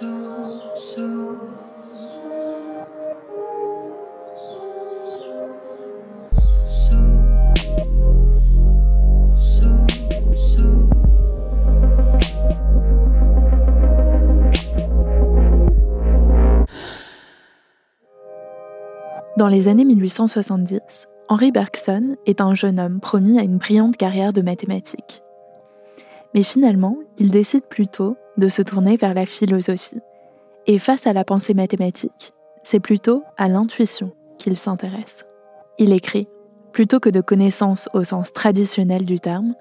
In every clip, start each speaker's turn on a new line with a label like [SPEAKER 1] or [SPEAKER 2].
[SPEAKER 1] Dans les années 1870, Henri Bergson est un jeune homme promis à une brillante carrière de mathématiques. Mais finalement, il décide plutôt de se tourner vers la philosophie. Et face à la pensée mathématique, c'est plutôt à l'intuition qu'il s'intéresse. Il écrit Plutôt que de connaissances au sens traditionnel du terme,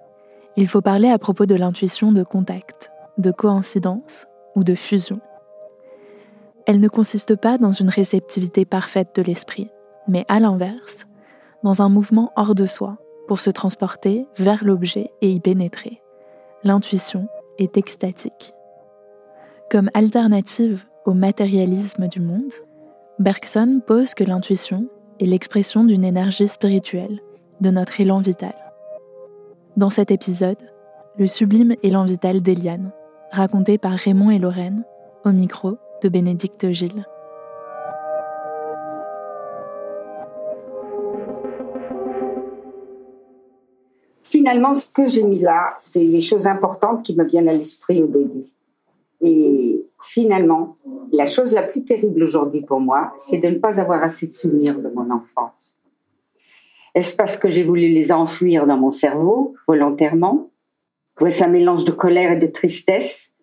[SPEAKER 1] il faut parler à propos de l'intuition de contact, de coïncidence ou de fusion. Elle ne consiste pas dans une réceptivité parfaite de l'esprit, mais à l'inverse, dans un mouvement hors de soi pour se transporter vers l'objet et y pénétrer. L'intuition est extatique. Comme alternative au matérialisme du monde, Bergson pose que l'intuition est l'expression d'une énergie spirituelle, de notre élan vital. Dans cet épisode, le sublime élan vital d'Eliane, raconté par Raymond et Lorraine, au micro de Bénédicte Gilles.
[SPEAKER 2] Finalement, ce que j'ai mis là, c'est les choses importantes qui me viennent à l'esprit au début. Et finalement, la chose la plus terrible aujourd'hui pour moi, c'est de ne pas avoir assez de souvenirs de mon enfance. Est-ce parce que j'ai voulu les enfouir dans mon cerveau volontairement? Voici un mélange de colère et de tristesse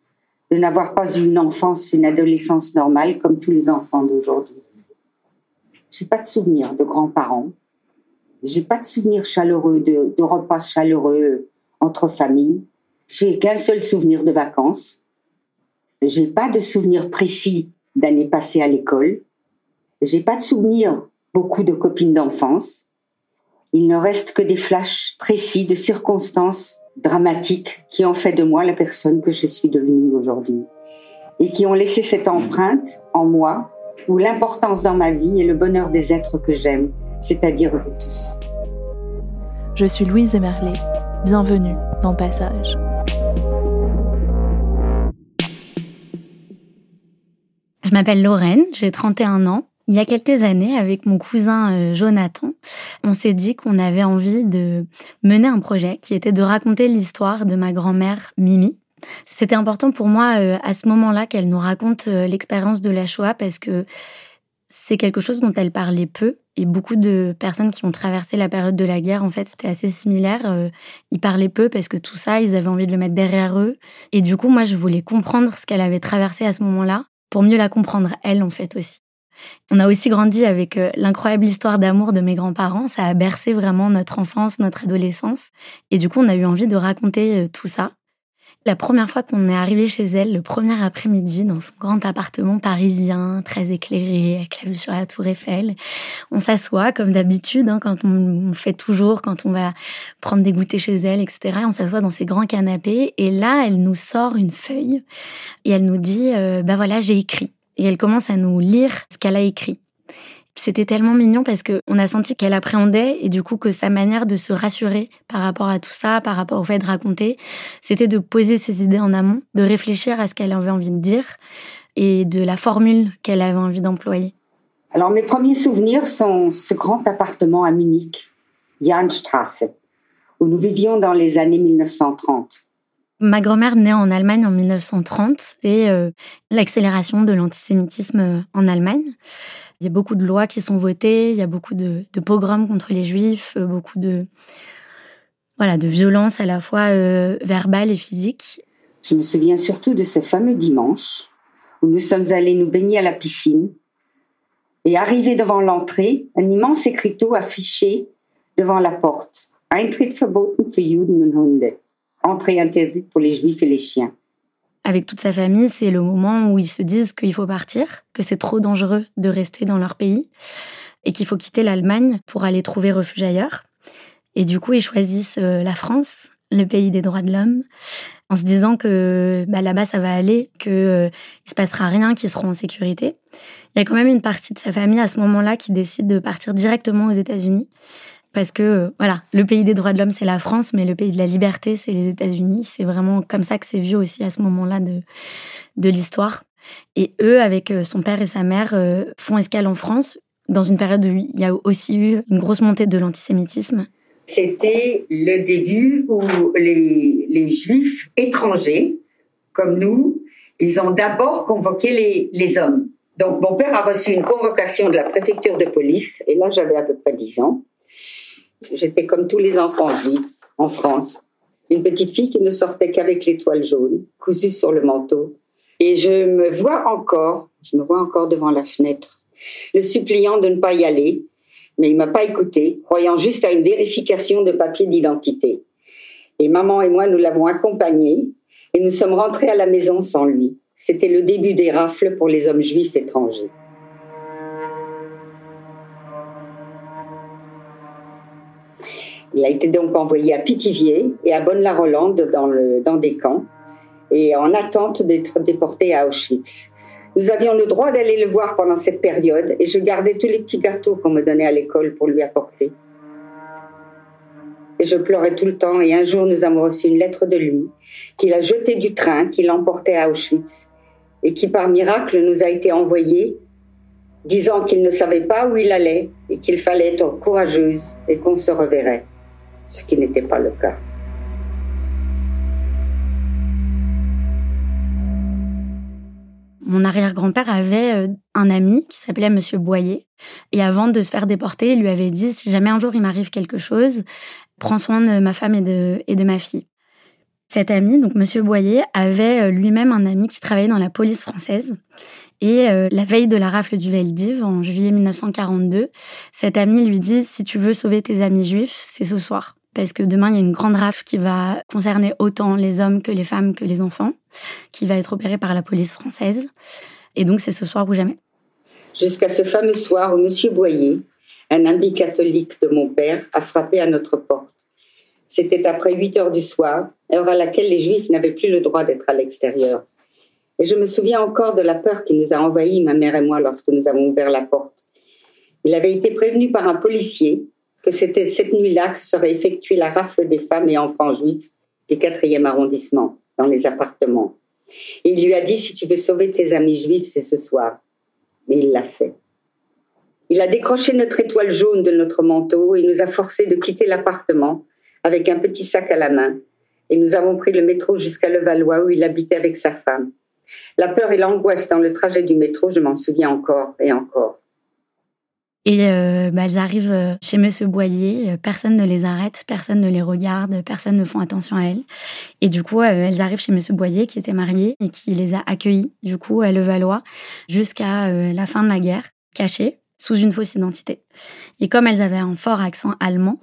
[SPEAKER 2] de n'avoir pas une enfance, une adolescence normale comme tous les enfants d'aujourd'hui? J'ai pas de souvenirs de grands-parents. J'ai pas de souvenirs chaleureux de, de repas chaleureux entre familles. J'ai qu'un seul souvenir de vacances. J'ai pas de souvenirs précis d'années passées à l'école. J'ai pas de souvenirs beaucoup de copines d'enfance. Il ne reste que des flashs précis de circonstances dramatiques qui ont fait de moi la personne que je suis devenue aujourd'hui et qui ont laissé cette empreinte en moi où l'importance dans ma vie est le bonheur des êtres que j'aime, c'est-à-dire vous tous.
[SPEAKER 1] Je suis Louise Emerlet. Bienvenue dans Passage.
[SPEAKER 3] Je m'appelle Lorraine, j'ai 31 ans. Il y a quelques années, avec mon cousin euh, Jonathan, on s'est dit qu'on avait envie de mener un projet qui était de raconter l'histoire de ma grand-mère Mimi. C'était important pour moi euh, à ce moment-là qu'elle nous raconte euh, l'expérience de la Shoah parce que c'est quelque chose dont elle parlait peu et beaucoup de personnes qui ont traversé la période de la guerre, en fait, c'était assez similaire. ils parlaient peu parce que tout ça, ils avaient envie de le mettre derrière eux. Et du coup, moi, je voulais comprendre ce qu'elle avait traversé à ce moment-là pour mieux la comprendre, elle, en fait, aussi. On a aussi grandi avec euh, l'incroyable histoire d'amour de mes grands-parents. Ça a bercé vraiment notre enfance, notre adolescence. Et du coup, on a eu envie de raconter euh, tout ça. La première fois qu'on est arrivé chez elle, le premier après-midi, dans son grand appartement parisien, très éclairé, avec la vue sur la tour Eiffel, on s'assoit comme d'habitude, hein, quand on fait toujours, quand on va prendre des goûters chez elle, etc. On s'assoit dans ces grands canapés et là, elle nous sort une feuille et elle nous dit, bah voilà, j'ai écrit et elle commence à nous lire ce qu'elle a écrit. C'était tellement mignon parce que on a senti qu'elle appréhendait et du coup que sa manière de se rassurer par rapport à tout ça, par rapport au fait de raconter, c'était de poser ses idées en amont, de réfléchir à ce qu'elle avait envie de dire et de la formule qu'elle avait envie d'employer.
[SPEAKER 2] Alors mes premiers souvenirs sont ce grand appartement à Munich, Jahnstrasse, où nous vivions dans les années 1930.
[SPEAKER 3] Ma grand-mère naît en Allemagne en 1930 et euh, l'accélération de l'antisémitisme euh, en Allemagne. Il y a beaucoup de lois qui sont votées, il y a beaucoup de, pogroms contre les juifs, euh, beaucoup de voilà de violences à la fois verbales et physiques.
[SPEAKER 2] Je me souviens surtout de ce fameux dimanche où nous sommes allés nous baigner à la piscine et arrivé devant l'entrée, un immense écriteau affiché devant la porte. Entrée interdite pour les juifs et les chiens.
[SPEAKER 3] Avec toute sa famille, c'est le moment où ils se disent qu'il faut partir, que c'est trop dangereux de rester dans leur pays et qu'il faut quitter l'Allemagne pour aller trouver refuge ailleurs. Et du coup, ils choisissent euh, la France, le pays des droits de l'homme, en se disant que bah, là-bas ça va aller, qu'il euh, ne se passera rien, qu'ils seront en sécurité. Il y a quand même une partie de sa famille à ce moment-là qui décide de partir directement aux États-Unis parce que euh, voilà, le pays des droits de l'homme, c'est la France, mais le pays de la liberté, c'est les États-Unis. C'est vraiment comme ça que c'est vu aussi à ce moment-là de, de l'histoire. Et eux, avec euh, son père et sa mère, euh, font escale en France, dans une période où il y a aussi eu une grosse montée de l'antisémitisme.
[SPEAKER 2] C'était le début où les, les Juifs étrangers, comme nous, ils ont d'abord convoqué les, les hommes. Donc mon père a reçu une convocation de la préfecture de police, et là j'avais à peu près 10 ans. J'étais comme tous les enfants juifs en France. Une petite fille qui ne sortait qu'avec l'étoile jaune, cousue sur le manteau. Et je me vois encore, je me vois encore devant la fenêtre, le suppliant de ne pas y aller, mais il m'a pas écouté, croyant juste à une vérification de papier d'identité. Et maman et moi, nous l'avons accompagné et nous sommes rentrés à la maison sans lui. C'était le début des rafles pour les hommes juifs étrangers. Il a été donc envoyé à Pithiviers et à Bonne-la-Rolande dans, dans des camps et en attente d'être déporté à Auschwitz. Nous avions le droit d'aller le voir pendant cette période et je gardais tous les petits gâteaux qu'on me donnait à l'école pour lui apporter. Et je pleurais tout le temps et un jour nous avons reçu une lettre de lui qu'il a jeté du train qui l'emportait à Auschwitz et qui par miracle nous a été envoyé disant qu'il ne savait pas où il allait et qu'il fallait être courageuse et qu'on se reverrait ce qui n'était pas le cas.
[SPEAKER 3] Mon arrière-grand-père avait euh, un ami qui s'appelait Monsieur Boyer. Et avant de se faire déporter, il lui avait dit si jamais un jour il m'arrive quelque chose, prends soin de ma femme et de, et de ma fille. Cet ami, donc Monsieur Boyer, avait euh, lui-même un ami qui travaillait dans la police française. Et euh, la veille de la rafle du Veldiv, en juillet 1942, cet ami lui dit si tu veux sauver tes amis juifs, c'est ce soir parce que demain, il y a une grande rafle qui va concerner autant les hommes que les femmes que les enfants, qui va être opérée par la police française. Et donc, c'est ce soir ou jamais.
[SPEAKER 2] Jusqu'à ce fameux soir où M. Boyer, un ami catholique de mon père, a frappé à notre porte. C'était après 8 heures du soir, heure à laquelle les Juifs n'avaient plus le droit d'être à l'extérieur. Et je me souviens encore de la peur qui nous a envahis, ma mère et moi, lorsque nous avons ouvert la porte. Il avait été prévenu par un policier que c'était cette nuit-là que serait effectuée la rafle des femmes et enfants juifs du 4e arrondissement, dans les appartements. Il lui a dit, si tu veux sauver tes amis juifs, c'est ce soir. Mais il l'a fait. Il a décroché notre étoile jaune de notre manteau et nous a forcés de quitter l'appartement avec un petit sac à la main. Et nous avons pris le métro jusqu'à Levallois où il habitait avec sa femme. La peur et l'angoisse dans le trajet du métro, je m'en souviens encore et encore.
[SPEAKER 3] Et euh, bah, elles arrivent euh, chez Monsieur Boyer, euh, personne ne les arrête, personne ne les regarde, personne ne font attention à elles. Et du coup, elles arrivent chez Monsieur Boyer, qui était marié et qui les a accueillies, du coup, à Levallois, jusqu'à la fin de la guerre, cachées, sous une fausse identité. Et comme elles avaient un fort accent allemand,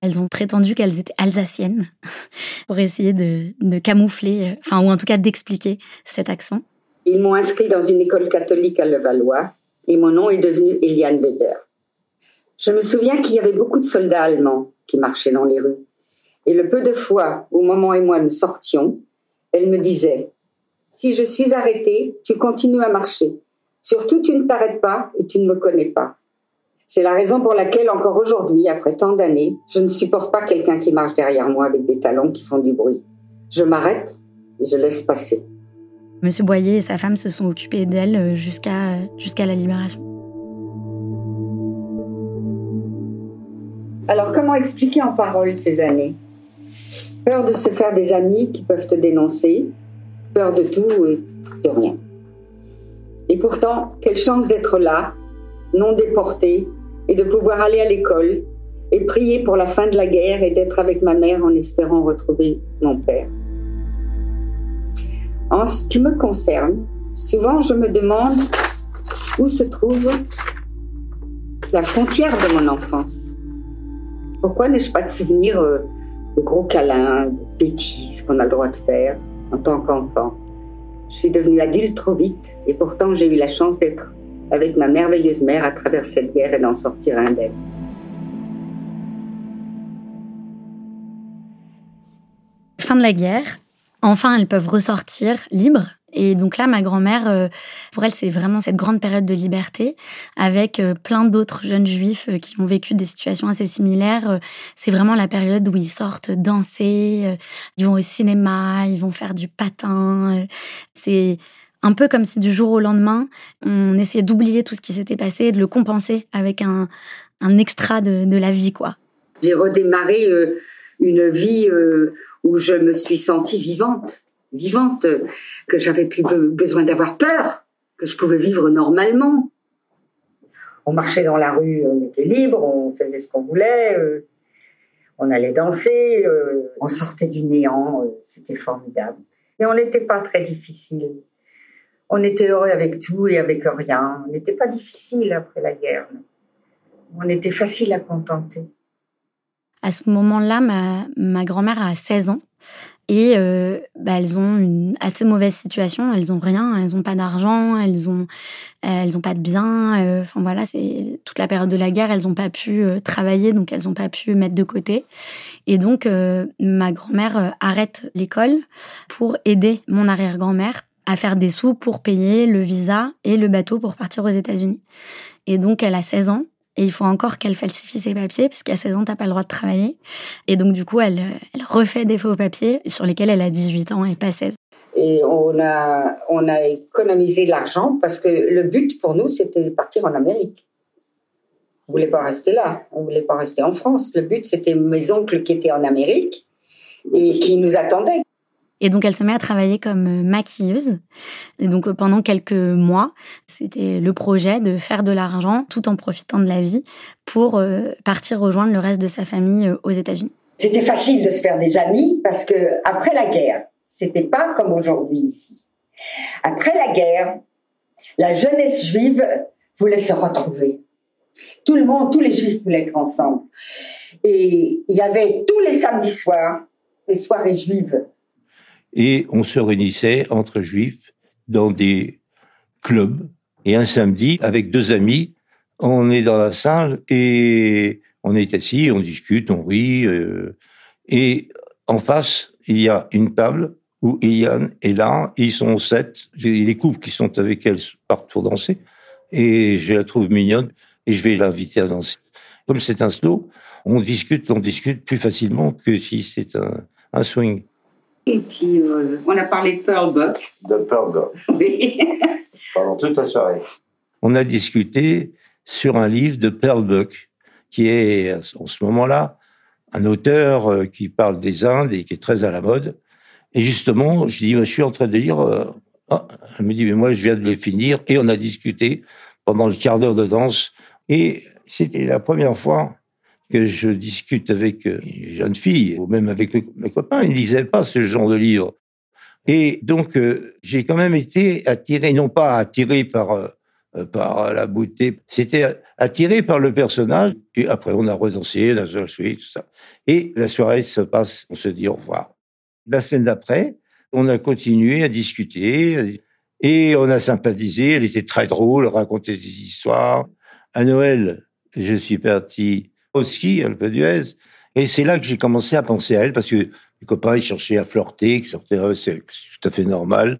[SPEAKER 3] elles ont prétendu qu'elles étaient alsaciennes pour essayer de, camoufler, enfin, ou en tout cas d'expliquer cet accent.
[SPEAKER 2] Ils m'ont inscrit dans une école catholique à Levallois et mon nom est devenu Eliane Weber. Je me souviens qu'il y avait beaucoup de soldats allemands qui marchaient dans les rues. Et le peu de fois où maman et moi nous sortions, elle me disait Si je suis arrêtée, tu continues à marcher. Surtout, tu ne t'arrêtes pas et tu ne me connais pas. C'est la raison pour laquelle, encore aujourd'hui, après tant d'années, je ne supporte pas quelqu'un qui marche derrière moi avec des talons qui font du bruit. Je m'arrête et je laisse passer.
[SPEAKER 3] Monsieur Boyer et sa femme se sont occupés d'elle euh, jusqu'à jusqu'à la libération.
[SPEAKER 2] Alors comment expliquer en paroles ces années? Peur de se faire des amis qui peuvent te dénoncer, peur de tout et de rien. Et pourtant, quelle chance d'être là, non déporté, et de pouvoir aller à l'école et prier pour la fin de la guerre et d'être avec ma mère en espérant retrouver mon père. En ce qui me concerne, souvent je me demande où se trouve la frontière de mon enfance. Pourquoi n'ai-je pas de souvenirs euh, de gros câlins, de bêtises qu'on a le droit de faire en tant qu'enfant? Je suis devenue adulte trop vite et pourtant j'ai eu la chance d'être avec ma merveilleuse mère à travers cette guerre et d'en sortir indemne.
[SPEAKER 3] Fin de la guerre, enfin elles peuvent ressortir libres et donc là, ma grand-mère, euh, pour elle, c'est vraiment cette grande période de liberté avec euh, plein d'autres jeunes juifs euh, qui ont vécu des situations assez similaires. C'est vraiment la période où ils sortent danser, ils vont au cinéma, ils vont faire du patin. C'est un peu comme si du jour au lendemain, on essayait d'oublier tout ce qui s'était passé et de le compenser avec un, un extra de, de, la vie, quoi.
[SPEAKER 2] J'ai redémarré une vie où je me suis sentie vivante vivante, que j'avais plus besoin d'avoir peur, que je pouvais vivre normalement. On marchait dans la rue, on était libre, on faisait ce qu'on voulait, euh, on allait danser, euh, on sortait du néant, euh, c'était formidable. Et on n'était pas très difficile. On était heureux avec tout et avec rien. On n'était pas difficile après la guerre. On était facile à contenter.
[SPEAKER 3] À ce moment-là, ma, ma grand-mère a 16 ans. Et euh, bah, elles ont une assez mauvaise situation. Elles ont rien, elles ont pas d'argent, elles ont, elles ont pas de biens. Euh, enfin voilà, c'est toute la période de la guerre. Elles ont pas pu euh, travailler, donc elles ont pas pu mettre de côté. Et donc ma grand-mère arrête l'école pour aider mon arrière-grand-mère à faire des sous pour payer le visa et le bateau pour partir aux États-Unis. Et donc elle a 16 ans et il faut encore qu'elle falsifie ses papiers, puisqu'à 16 ans, t'as pas le droit de travailler. Et donc, du coup, elle, refait des faux papiers sur lesquels elle a 18 ans et pas 16.
[SPEAKER 2] Et on a, on a économisé de l'argent parce que le but pour nous, c'était de partir en Amérique. On voulait pas rester là. On voulait pas rester en France. Le but, c'était mes oncles qui étaient en Amérique et qui nous attendaient.
[SPEAKER 3] Et donc, elle se met à travailler comme euh, maquilleuse. Et donc, euh, pendant quelques mois, c'était le projet de faire de l'argent tout en profitant de la vie pour euh, partir rejoindre le reste de sa famille aux États-Unis.
[SPEAKER 2] C'était facile de se faire des amis parce que après la guerre, c'était pas comme aujourd'hui ici. Après la guerre, la jeunesse juive voulait se retrouver. Tout le monde, tous les juifs voulaient être ensemble. Et il y avait tous les samedis soirs, les soirées juives
[SPEAKER 4] et on se réunissait entre juifs dans des clubs. Et un samedi, avec deux amis, on est dans la salle et on est assis, on discute, on rit. Euh, et en face, il y a une table où Ian est là, ils sont sept, les couples qui sont avec elle partent pour danser, et je la trouve mignonne, et je vais l'inviter à danser. Comme c'est un slow, on discute, on discute plus facilement que si c'est un, un swing.
[SPEAKER 2] Et puis, euh, on a parlé de Pearl Buck.
[SPEAKER 4] De Pearl Buck. Oui. Pendant toute la soirée. On a discuté sur un livre de Pearl Buck, qui est, en ce moment-là, un auteur euh, qui parle des Indes et qui est très à la mode. Et justement, je dis, je suis en train de lire. Euh, ah, elle me dit, mais moi, je viens de le finir. Et on a discuté pendant le quart d'heure de danse. Et c'était la première fois que je discute avec euh, une jeune fille, ou même avec mes, copains, ils ne lisaient pas ce genre de livre. Et donc, euh, j'ai quand même été attiré, non pas attiré par, euh, par la beauté, c'était attiré par le personnage. Et après, on a redansé, on a joué, tout ça. Et la soirée se passe, on se dit au revoir. La semaine d'après, on a continué à discuter et on a sympathisé. Elle était très drôle, racontait des histoires. À Noël, je suis parti au ski, Alpe d'Huez. Et c'est là que j'ai commencé à penser à elle, parce que les copains, ils cherchaient à flirter, qui sortaient, c'est tout à fait normal.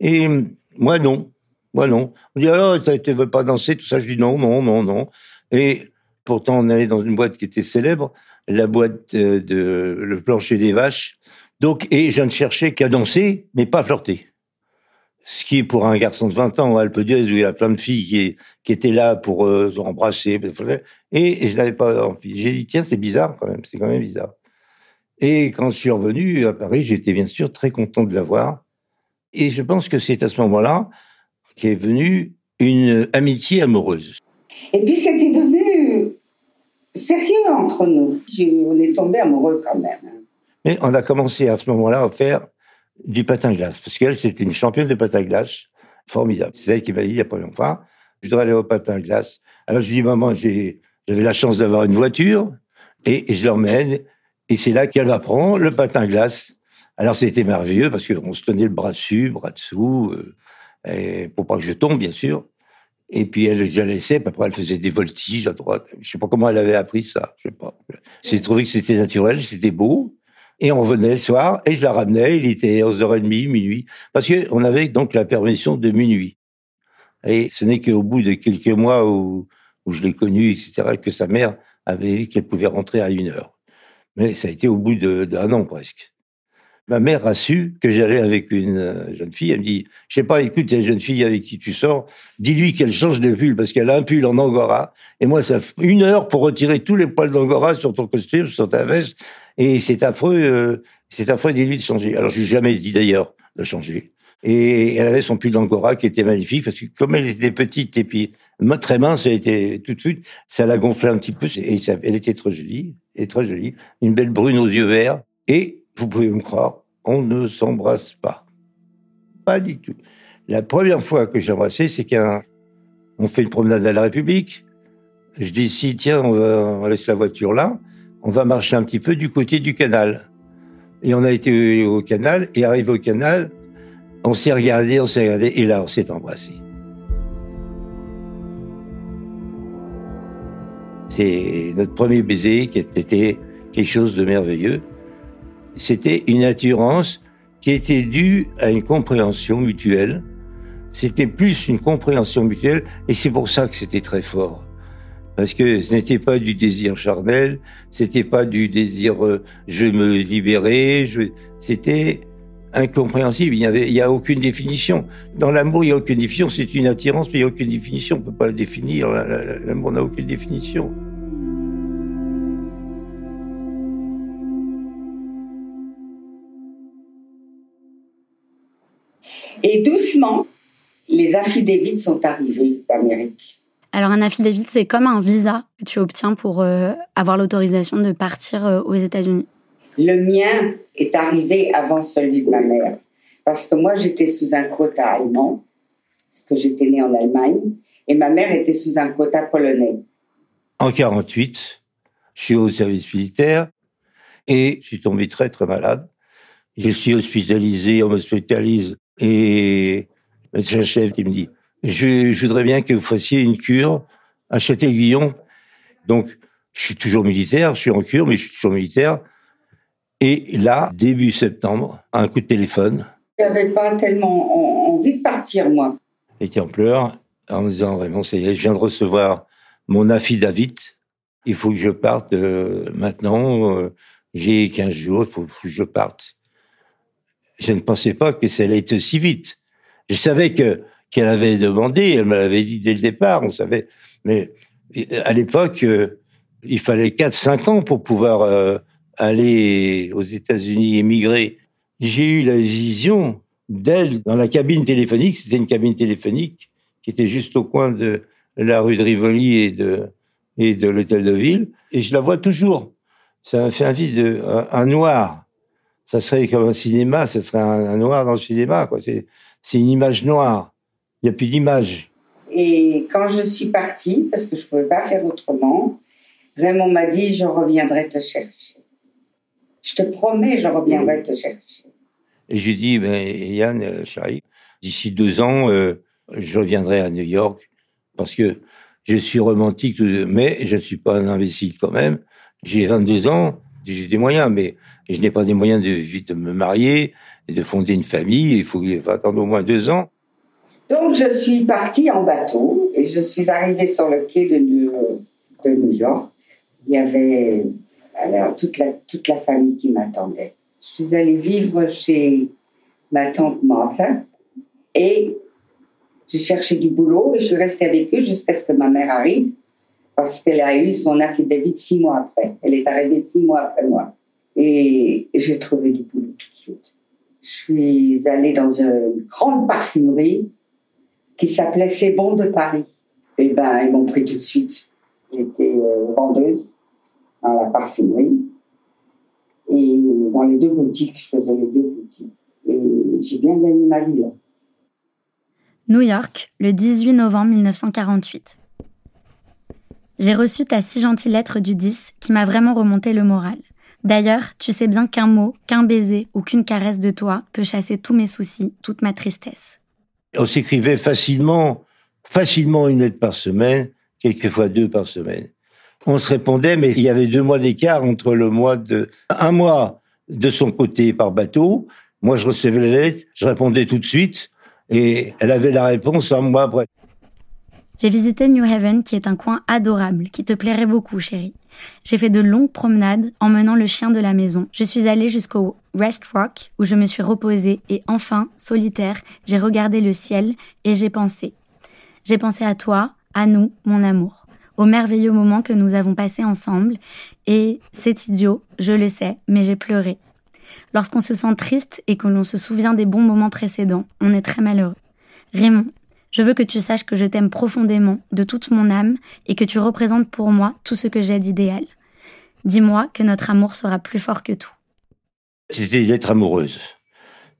[SPEAKER 4] Et moi, non. Moi, non. On dit, alors, tu veux pas danser, tout ça. Je dis, non, non, non, non. Et pourtant, on allait dans une boîte qui était célèbre, la boîte euh, de Le Plancher des Vaches. Donc, et je ne cherchais qu'à danser, mais pas à flirter ce qui pour un garçon de 20 ans au Alpe d'Huez où il y a plein de filles qui, qui étaient là pour euh, embrasser et, je n'avais pas envie. J'ai dit tiens c'est bizarre quand même, c'est quand même bizarre. Et quand je suis revenu à Paris, j'étais bien sûr très content de la voir. Et je pense que c'est à ce moment-là qu'est venue une amitié amoureuse.
[SPEAKER 2] Et puis c'était devenu sérieux entre nous. On est tombé amoureux quand même.
[SPEAKER 4] Mais on a commencé à ce moment-là à faire du patin glace, parce qu'elle, c'était une championne de patin glace, formidable. C'est elle qui m'a dit il n'y a pas longtemps, je dois aller au patin glace. Alors je dis, maman, j'avais la chance d'avoir une voiture, et, je l'emmène, et c'est là qu'elle apprend le patin glace. Alors c'était merveilleux, parce qu'on se tenait le bras dessus, bras dessous, euh, et pour pas que je tombe, bien sûr. Et puis elle, je la laissais, puis après elle faisait des voltiges à droite. Je sais pas comment elle avait appris ça, je sais pas. J'ai trouvé que c'était naturel, c'était beau. Et on revenait le soir, et je la ramenais, il était 11h30, minuit. Parce qu'on avait donc la permission de minuit. Et ce n'est qu'au bout de quelques mois où, où je l'ai connue, etc., que sa mère avait dit qu'elle pouvait rentrer à une heure. Mais ça a été au bout d'un an presque. Ma mère a su que j'allais avec une euh, jeune fille. Elle me dit, je sais pas, écoute, il y a une jeune fille avec qui tu sors, dis-lui qu'elle change de pull parce qu'elle a un pull en angora. Et moi, ça fait une heure pour retirer tous les poils d'angora sur ton costume, sur ta veste. Et c'est affreux, euh, c'est affreux, dis-lui de changer. Alors, je lui ai jamais dit d'ailleurs de changer. Et elle avait son pull d'angora qui était magnifique parce que comme elle était petite et puis très mince, elle était tout de suite, ça l'a gonflé un petit peu et elle était très jolie, très jolie, une belle brune aux yeux verts. Et vous pouvez me croire, on ne s'embrasse pas. Pas du tout. La première fois que j'ai embrassé, c'est qu'on fait une promenade à la République. Je dis, si, tiens, on, on laisse la voiture là, on va marcher un petit peu du côté du canal. Et on a été au canal, et arrivé au canal, on s'est regardé, on s'est regardé, et là, on s'est embrassé. C'est notre premier baiser qui était quelque chose de merveilleux c'était une attirance qui était due à une compréhension mutuelle. C'était plus une compréhension mutuelle, et c'est pour ça que c'était très fort. Parce que ce n'était pas du désir charnel, c'était pas du désir euh, je me libérer, c'était incompréhensible. Il y avait, il y a aucune définition. Dans l'amour, il y a aucune définition. C'est une attirance, mais il y a aucune définition. On peut pas la définir. L'amour n'a aucune définition.
[SPEAKER 2] Et doucement, les affidavits sont arrivés d'Amérique.
[SPEAKER 3] Alors un affidavit, c'est comme un visa que tu obtiens pour euh, avoir l'autorisation de partir euh, aux États-Unis.
[SPEAKER 2] Le mien est arrivé avant celui de ma mère, parce que moi j'étais sous un quota allemand, parce que j'étais née en Allemagne, et ma mère était sous un quota polonais.
[SPEAKER 4] En 48, je suis au service militaire et je suis tombé très très malade. Je suis hospitalisé, on m'hospitalise et le chef qui me dit, je, je, voudrais bien que vous fassiez une cure à Châtel-Guillon. Donc, je suis toujours militaire, je suis en cure, mais je suis toujours militaire. Et là, début septembre, un coup de téléphone.
[SPEAKER 2] J'avais pas tellement envie de partir, moi.
[SPEAKER 4] J'étais en pleurs, en me disant vraiment, c'est, je viens de recevoir mon affidavit. Il faut que je parte euh, maintenant. Euh, j'ai 15 jours, il faut, faut, que je parte je ne pensais pas que ça allait être aussi vite. Je savais que qu'elle avait demandé, elle me l'avait dit dès le départ, on savait. Mais à l'époque, euh, il fallait 4-5 ans pour pouvoir euh, aller aux États-Unis, émigrer. J'ai eu la vision d'elle dans la cabine téléphonique. C'était une cabine téléphonique qui était juste au coin de la rue de Rivoli et de, et de l'hôtel de ville. Et je la vois toujours. Ça m'a fait un vide, un noir ça serait comme un cinéma, ça serait un, noir dans le cinéma. C'est, c'est une image noire. N'y a plus d'image.
[SPEAKER 2] Et quand je suis partie, parce que je ne pouvais pas faire autrement, Raymond m'a dit Je reviendrai te chercher. Je te promets, je reviendrai te chercher.
[SPEAKER 4] Et j'ai dit ben, Yann, euh, chérie, d'ici deux ans, euh, je reviendrai à New York parce que je suis romantique, mais je ne suis pas un imbécile quand même. J'ai 22 ans, j'ai des moyens, mais je n'ai pas des moyens de, de me marier et de fonder une famille. Il faut, attendre au moins deux ans.
[SPEAKER 2] Donc, je suis partie en bateau et je suis arrivée sur le quai de New, de New York. Il y avait alors, toute, la, toute la famille qui m'attendait. Je suis allée vivre chez ma tante Martha et j'ai cherché du boulot et je suis restée avec eux jusqu'à ce que ma mère arrive parce qu'elle a eu son affidavit six mois après. Elle est arrivée six mois après moi. Et j'ai trouvé du boulot tout de suite. Je suis allée dans une grande parfumerie qui s'appelait C'est bon de Paris. Et ben, ils m'ont pris tout de suite. J'étais euh, vendeuse dans la parfumerie. Et dans les deux boutiques, je faisais les deux boutiques. Et j'ai bien gagné ma vie là.
[SPEAKER 3] New York, le 18 novembre 1948. J'ai reçu ta si gentille lettre du 10 qui m'a vraiment remonté le moral. D'ailleurs, tu sais bien qu'un mot, qu'un baiser ou qu'une caresse de toi peut chasser tous mes soucis, toute ma tristesse.
[SPEAKER 4] On s'écrivait facilement, facilement une lettre par semaine, quelquefois deux par semaine. On se répondait, mais il y avait deux mois d'écart entre le mois de, un mois de son côté par bateau. Moi, je recevais la lettre, je répondais tout de suite, et elle avait la réponse un mois après.
[SPEAKER 3] J'ai visité New Haven, qui est un coin adorable, qui te plairait beaucoup, chérie. J'ai fait de longues promenades en menant le chien de la maison. Je suis allée jusqu'au Rest Rock, où je me suis reposée, et enfin, solitaire, j'ai regardé le ciel et j'ai pensé. J'ai pensé à toi, à nous, mon amour, au merveilleux moment que nous avons passé ensemble, et c'est idiot, je le sais, mais j'ai pleuré. Lorsqu'on se sent triste et que l'on se souvient des bons moments précédents, on est très malheureux. Raymond, je veux que tu saches que je t'aime profondément, de toute mon âme, et que tu représentes pour moi tout ce que j'ai d'idéal. Dis-moi que notre amour sera plus fort que tout.
[SPEAKER 4] C'était des lettres amoureuses.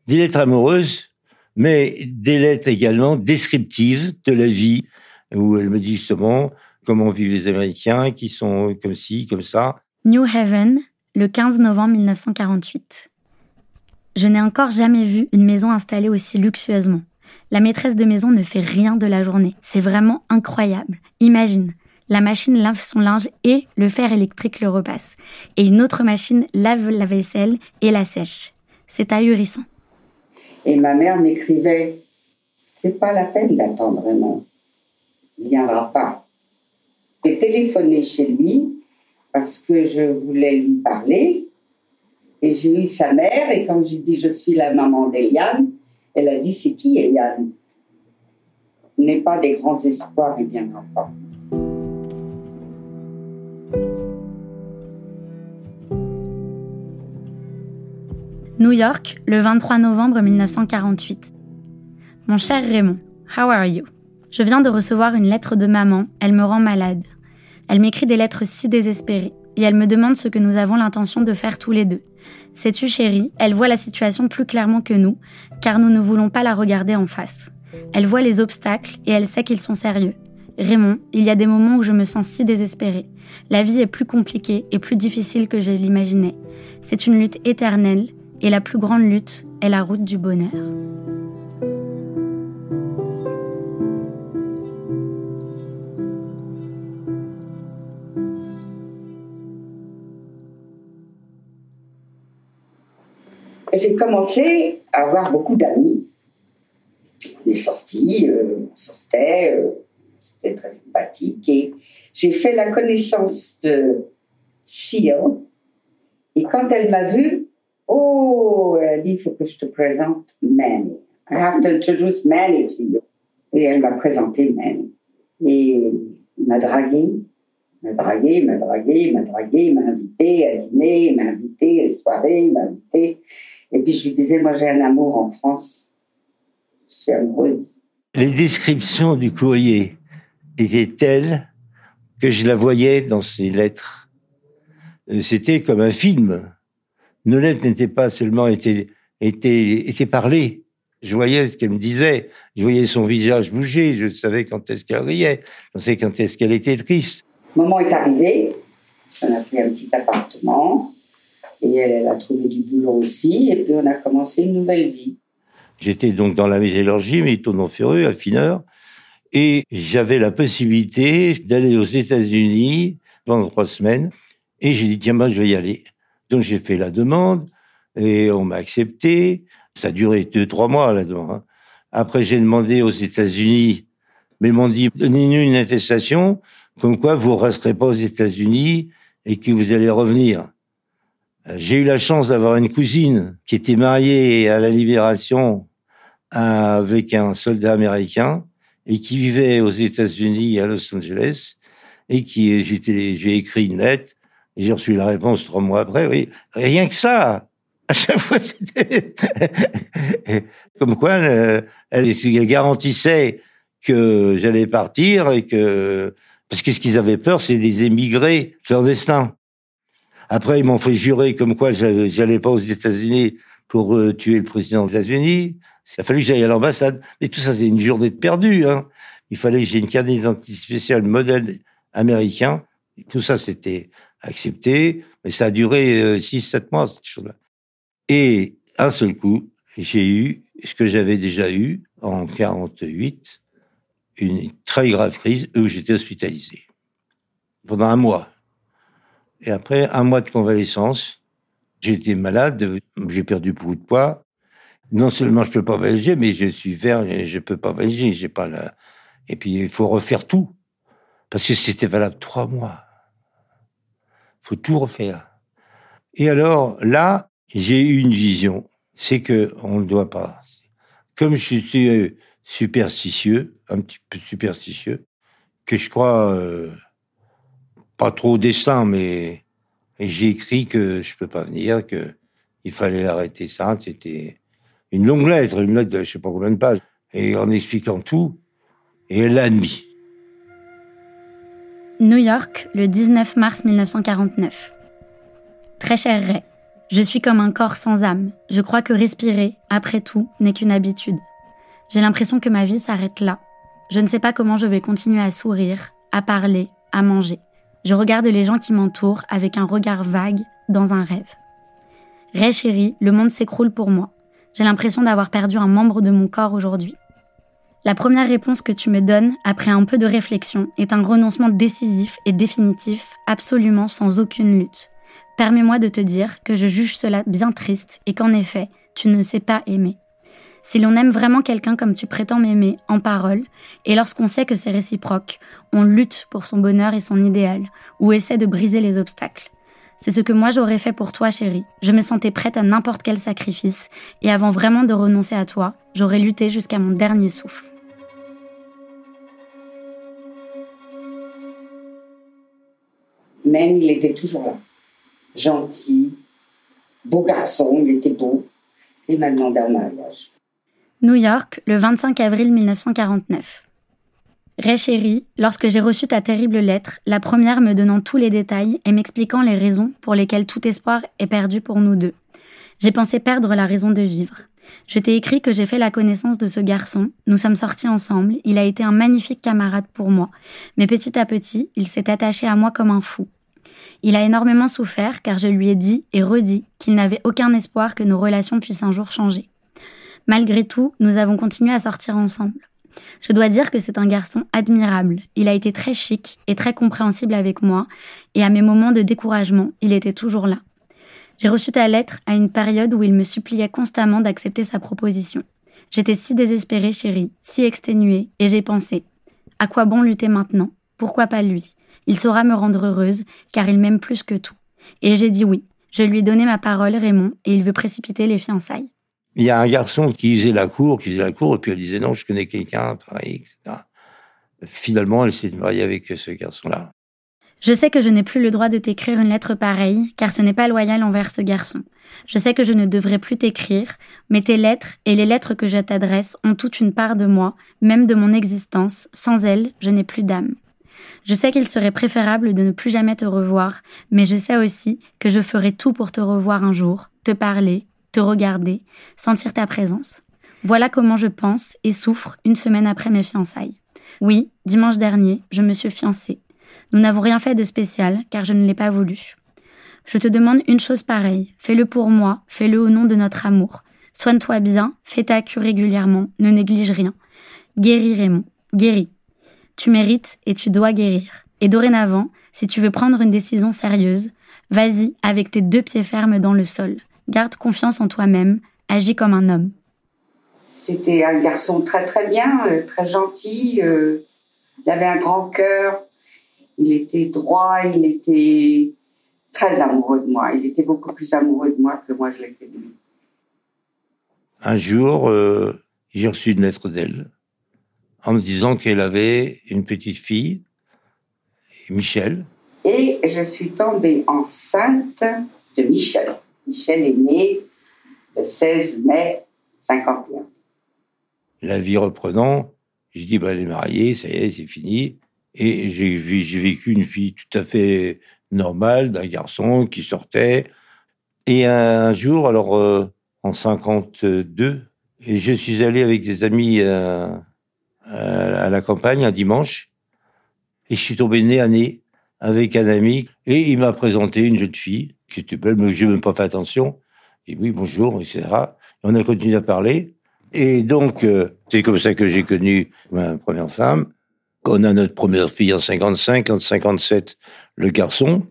[SPEAKER 4] Des lettres amoureuses, mais des lettres également descriptives de la vie, où elle me dit justement comment vivent les Américains, qui sont comme ci, comme ça.
[SPEAKER 3] New Haven, le 15 novembre 1948. Je n'ai encore jamais vu une maison installée aussi luxueusement. La maîtresse de maison ne fait rien de la journée. C'est vraiment incroyable. Imagine, la machine lave son linge et le fer électrique le repasse. Et une autre machine lave la vaisselle et la sèche. C'est ahurissant.
[SPEAKER 2] Et ma mère m'écrivait C'est pas la peine d'attendre vraiment. Il viendra pas. J'ai téléphoné chez lui parce que je voulais lui parler. Et j'ai eu sa mère, et comme j'ai dit Je suis la maman d'Eliane, elle a dit C'est qui Eliane? N'est pas des grands espoirs, il viendra pas.
[SPEAKER 3] New York, le 23 novembre 1948. Mon cher Raymond, how are you? Je viens de recevoir une lettre de maman, elle me rend malade. Elle m'écrit des lettres si désespérées, et elle me demande ce que nous avons l'intention de faire tous les deux. Sais-tu, chérie, elle voit la situation plus clairement que nous, car nous ne voulons pas la regarder en face. Elle voit les obstacles et elle sait qu'ils sont sérieux. Raymond, il y a des moments où je me sens si désespérée. La vie est plus compliquée et plus difficile que je l'imaginais. C'est une lutte éternelle, et la plus grande lutte est la route du bonheur.
[SPEAKER 2] j'ai commencé à avoir beaucoup d'amis. On est sortis, euh, on sortait, euh, c'était très sympathique. Et j'ai fait la connaissance de Sion. Et quand elle m'a vue, oh, elle a dit, il faut que je te présente Manny. I have to introduce Manny to you. Et elle m'a présenté Manny. Et il m'a dragué, m'a dragué, m'a dragué, m'a dragué, m'a invité à dîner, m'a invité à les soirées, m'a invité. Et puis je lui disais, moi j'ai un amour en France. Je suis amoureuse.
[SPEAKER 4] Les descriptions du courrier étaient telles que je la voyais dans ses lettres? Euh, c'était comme un film. Nos lettres n'étaient pas seulement été, été, été parlées. Je voyais ce qu'elle me disait. Je voyais son visage bouger. Je savais quand est-ce qu'elle riait. Je savais quand est-ce qu'elle était triste.
[SPEAKER 2] Moment est arrivé. On a pris un petit appartement. Et elle, a trouvé du boulot aussi. Et puis on a commencé une nouvelle vie.
[SPEAKER 4] J'étais donc dans la métallurgie, métaux-non-ferreux, affineur. Et j'avais la possibilité d'aller aux États-Unis pendant trois semaines. Et j'ai dit, tiens, ben, je vais y aller. Donc j'ai fait la demande et on m'a accepté. Ça a duré deux, trois mois, la demande. Hein. Après, j'ai demandé aux États-Unis, mais ils m'ont dit, donnez-nous une attestation comme quoi vous resterez pas aux États-Unis et que vous allez revenir. J'ai eu la chance d'avoir une cousine qui était mariée à la Libération avec un soldat américain et qui vivait aux États-Unis à Los Angeles et qui j'ai écrit une lettre Et j'ai reçu la réponse trois mois après, oui, rien que ça. À chaque fois, c'était comme quoi elle, garantissait que j'allais partir et que parce que ce qu'ils avaient peur, c'est des émigrés leur destin. Après, ils m'ont fait jurer comme quoi j'allais pas aux États-Unis pour euh, tuer le président des États-Unis. Il a fallu que j'aille à l'ambassade. Mais tout ça, c'est une journée de perdu. Hein. Il fallait que j'ai une carte d'identité spéciale modèle américain. tout ça, c'était accepté. Mais ça a duré 6-7 euh, mois, cette chose-là. Et un seul coup, j'ai eu ce que j'avais déjà eu en 48, une très grave crise où j'étais hospitalisé pendant un mois. Et après un mois de convalescence, j'étais malade, j'ai perdu beaucoup de poids. Non seulement je peux pas voyager, mais je suis vert, je peux pas voyager, j'ai pas la... Et puis il faut refaire tout parce que c'était valable trois mois. Faut tout refaire. Et alors là, j'ai eu une vision, c'est que on ne doit pas. Comme je suis superstitieux, un petit peu superstitieux, que je crois euh, pas trop au destin, mais j'ai écrit que je peux pas venir, que il fallait arrêter ça. C'était une longue lettre, une lettre de je sais pas combien de pages, et en expliquant tout, et elle l'a admis.
[SPEAKER 3] New York, le 19 mars 1949. Très cher Ray, je suis comme un corps sans âme. Je crois que respirer, après tout, n'est qu'une habitude. J'ai l'impression que ma vie s'arrête là. Je ne sais pas comment je vais continuer à sourire, à parler, à manger. Je regarde les gens qui m'entourent avec un regard vague, dans un rêve. Ray chérie, le monde s'écroule pour moi. J'ai l'impression d'avoir perdu un membre de mon corps aujourd'hui. La première réponse que tu me donnes, après un peu de réflexion, est un renoncement décisif et définitif, absolument sans aucune lutte. Permets-moi de te dire que je juge cela bien triste et qu'en effet, tu ne sais pas aimer. Si l'on aime vraiment quelqu'un comme tu prétends m'aimer, en parole, et lorsqu'on sait que c'est réciproque, on lutte pour son bonheur et son idéal, ou essaie de briser les obstacles. C'est ce que moi j'aurais fait pour toi, chérie. Je me sentais prête à n'importe quel sacrifice, et avant vraiment de renoncer à toi, j'aurais lutté jusqu'à mon dernier souffle.
[SPEAKER 2] Mais il était toujours là. Gentil, beau garçon, il était beau. Il m'a demandé un mariage.
[SPEAKER 3] New York, le 25 avril 1949. Ray chérie, lorsque j'ai reçu ta terrible lettre, la première me donnant tous les détails et m'expliquant les raisons pour lesquelles tout espoir est perdu pour nous deux, j'ai pensé perdre la raison de vivre. Je t'ai écrit que j'ai fait la connaissance de ce garçon, nous sommes sortis ensemble, il a été un magnifique camarade pour moi, mais petit à petit, il s'est attaché à moi comme un fou. Il a énormément souffert car je lui ai dit et redit qu'il n'avait aucun espoir que nos relations puissent un jour changer. Malgré tout, nous avons continué à sortir ensemble. Je dois dire que c'est un garçon admirable. Il a été très chic et très compréhensible avec moi, et à mes moments de découragement, il était toujours là. J'ai reçu ta lettre à une période où il me suppliait constamment d'accepter sa proposition. J'étais si désespérée, chérie, si exténuée, et j'ai pensé à quoi bon lutter maintenant? Pourquoi pas lui? Il saura me rendre heureuse, car il m'aime plus que tout. Et j'ai dit oui. Je lui ai donné ma parole, Raymond, et il veut précipiter les fiançailles.
[SPEAKER 4] Il y a un garçon qui faisait la cour, qui faisait la cour, et puis elle disait non, je connais quelqu'un, etc. Finalement, elle s'est mariée avec ce garçon-là.
[SPEAKER 3] Je sais que je n'ai plus le droit de t'écrire une lettre pareille, car ce n'est pas loyal envers ce garçon. Je sais que je ne devrais plus t'écrire, mais tes lettres et les lettres que je t'adresse ont toute une part de moi, même de mon existence. Sans elles, je n'ai plus d'âme. Je sais qu'il serait préférable de ne plus jamais te revoir, mais je sais aussi que je ferai tout pour te revoir un jour, te parler, regarder, sentir ta présence. Voilà comment je pense et souffre une semaine après mes fiançailles. Oui, dimanche dernier, je me suis fiancée. Nous n'avons rien fait de spécial, car je ne l'ai pas voulu. Je te demande une chose pareille. Fais-le pour moi, fais-le au nom de notre amour. Soigne-toi bien, fais ta cure régulièrement, ne néglige rien. Guéris Raymond, guéris. Tu mérites et tu dois guérir. Et dorénavant, si tu veux prendre une décision sérieuse, vas-y avec tes deux pieds fermes dans le sol. Garde confiance en toi-même, agis comme un homme.
[SPEAKER 2] C'était un garçon très très bien, euh, très gentil. Euh, il avait un grand cœur. Il était droit, il était très amoureux de moi. Il était beaucoup plus amoureux de moi que moi je l'étais de lui.
[SPEAKER 4] Un jour, euh, j'ai reçu une lettre d'elle en me disant qu'elle avait une petite fille, Michel.
[SPEAKER 2] Et je suis tombée enceinte de Michel. Michel est né le 16 mai 51.
[SPEAKER 4] La vie reprenant, j'ai dit, bah, elle est mariée, ça y est, c'est fini. Et j'ai vécu une vie tout à fait normale d'un garçon qui sortait. Et un jour, alors euh, en 52, et je suis allé avec des amis euh, à la campagne un dimanche, et je suis tombé nez à nez avec un ami, et il m'a présenté une jeune fille qui était belle, mais je n'ai même pas fait attention. Et oui, bonjour, etc. Et on a continué à parler. Et donc, euh, c'est comme ça que j'ai connu ma première femme. On a notre première fille en 55, en 57, le garçon.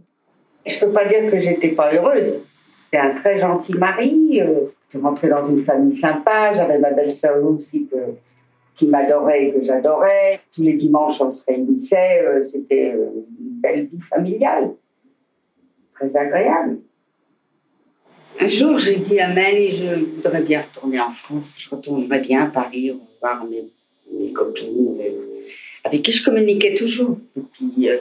[SPEAKER 2] Je peux pas dire que j'étais pas heureuse. C'était un très gentil mari. Euh, je rentrais dans une famille sympa. J'avais ma belle-sœur aussi qui m'adorait et que j'adorais. Tous les dimanches, on se réunissait. Euh, c'était une belle vie familiale. Très agréable. Un jour, j'ai dit à Mani, je voudrais bien retourner en France. Je retournerais bien à Paris, voir mes, mes copines avec qui je communiquais toujours. Et puis, euh,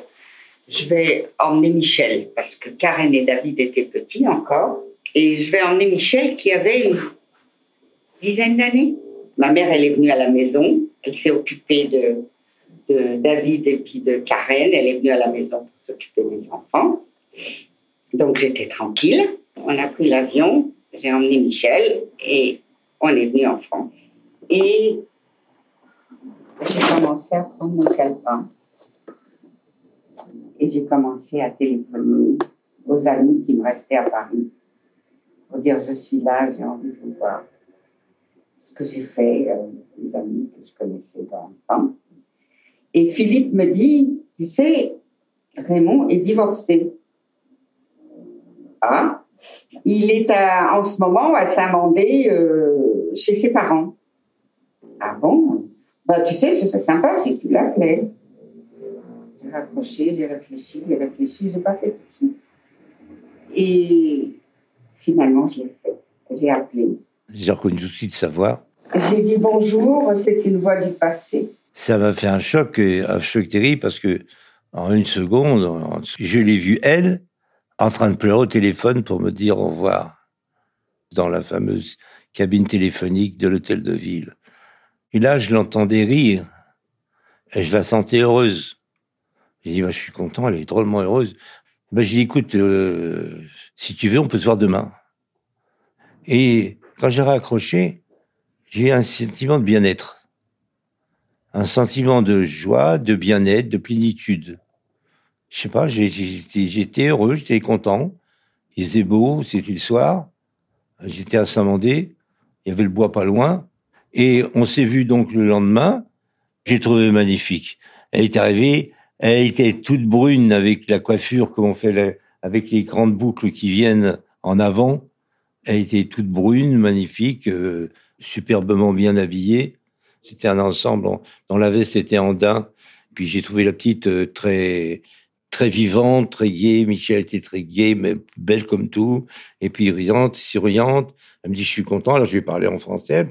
[SPEAKER 2] je vais emmener Michel, parce que Karen et David étaient petits encore. Et je vais emmener Michel qui avait une dizaine d'années. Ma mère, elle est venue à la maison. Elle s'est occupée de David et puis de Karen. Elle est venue à la maison pour s'occuper des enfants. Donc j'étais tranquille. On a pris l'avion, j'ai emmené Michel et on est venu en France. Et j'ai commencé à prendre mon calepin. Et j'ai commencé à téléphoner aux amis qui me restaient à Paris pour dire je suis là, j'ai envie de vous voir. Ce que j'ai fait, euh, les amis que je connaissais dans le temps. Et Philippe me dit, tu sais, Raymond est divorcé. Il est en ce moment à Saint-Mandé euh, chez ses parents. Ah bon? Bah, Tu sais, ce serait sympa si tu l'appelais. J'ai raccroché, j'ai réfléchi, j'ai réfléchi, j'ai pas fait tout de suite. Et finalement, je l'ai fait. J'ai appelé.
[SPEAKER 4] J'ai reconnu tout de suite sa voix.
[SPEAKER 2] J'ai dit bonjour, c'est une voix du passé.
[SPEAKER 4] Ça m'a fait un choc, un choc terrible parce que en une seconde, je l'ai vue elle en train de pleurer au téléphone pour me dire au revoir dans la fameuse cabine téléphonique de l'hôtel de ville. Et là, je l'entendais rire et je la sentais heureuse. J'ai dit, bah, je suis content, elle est drôlement heureuse. Ben, j'ai dit, écoute, euh, si tu veux, on peut se voir demain. Et quand j'ai raccroché, j'ai un sentiment de bien-être. Un sentiment de joie, de bien-être, de plénitude je sais pas, j'étais heureux, j'étais content. Il faisait beau, c'était le soir. J'étais à Saint-Mandé, il y avait le bois pas loin. Et on s'est vu donc le lendemain. J'ai trouvé magnifique. Elle est arrivée, elle était toute brune avec la coiffure comme on fait avec les grandes boucles qui viennent en avant. Elle était toute brune, magnifique, euh, superbement bien habillée. C'était un ensemble. dans la veste, c'était en daim. Puis j'ai trouvé la petite euh, très très vivante, très gaie. Michel était très gaie, mais belle comme tout. Et puis riante, souriante. Elle me dit, je suis content. Alors je lui ai parlé en français.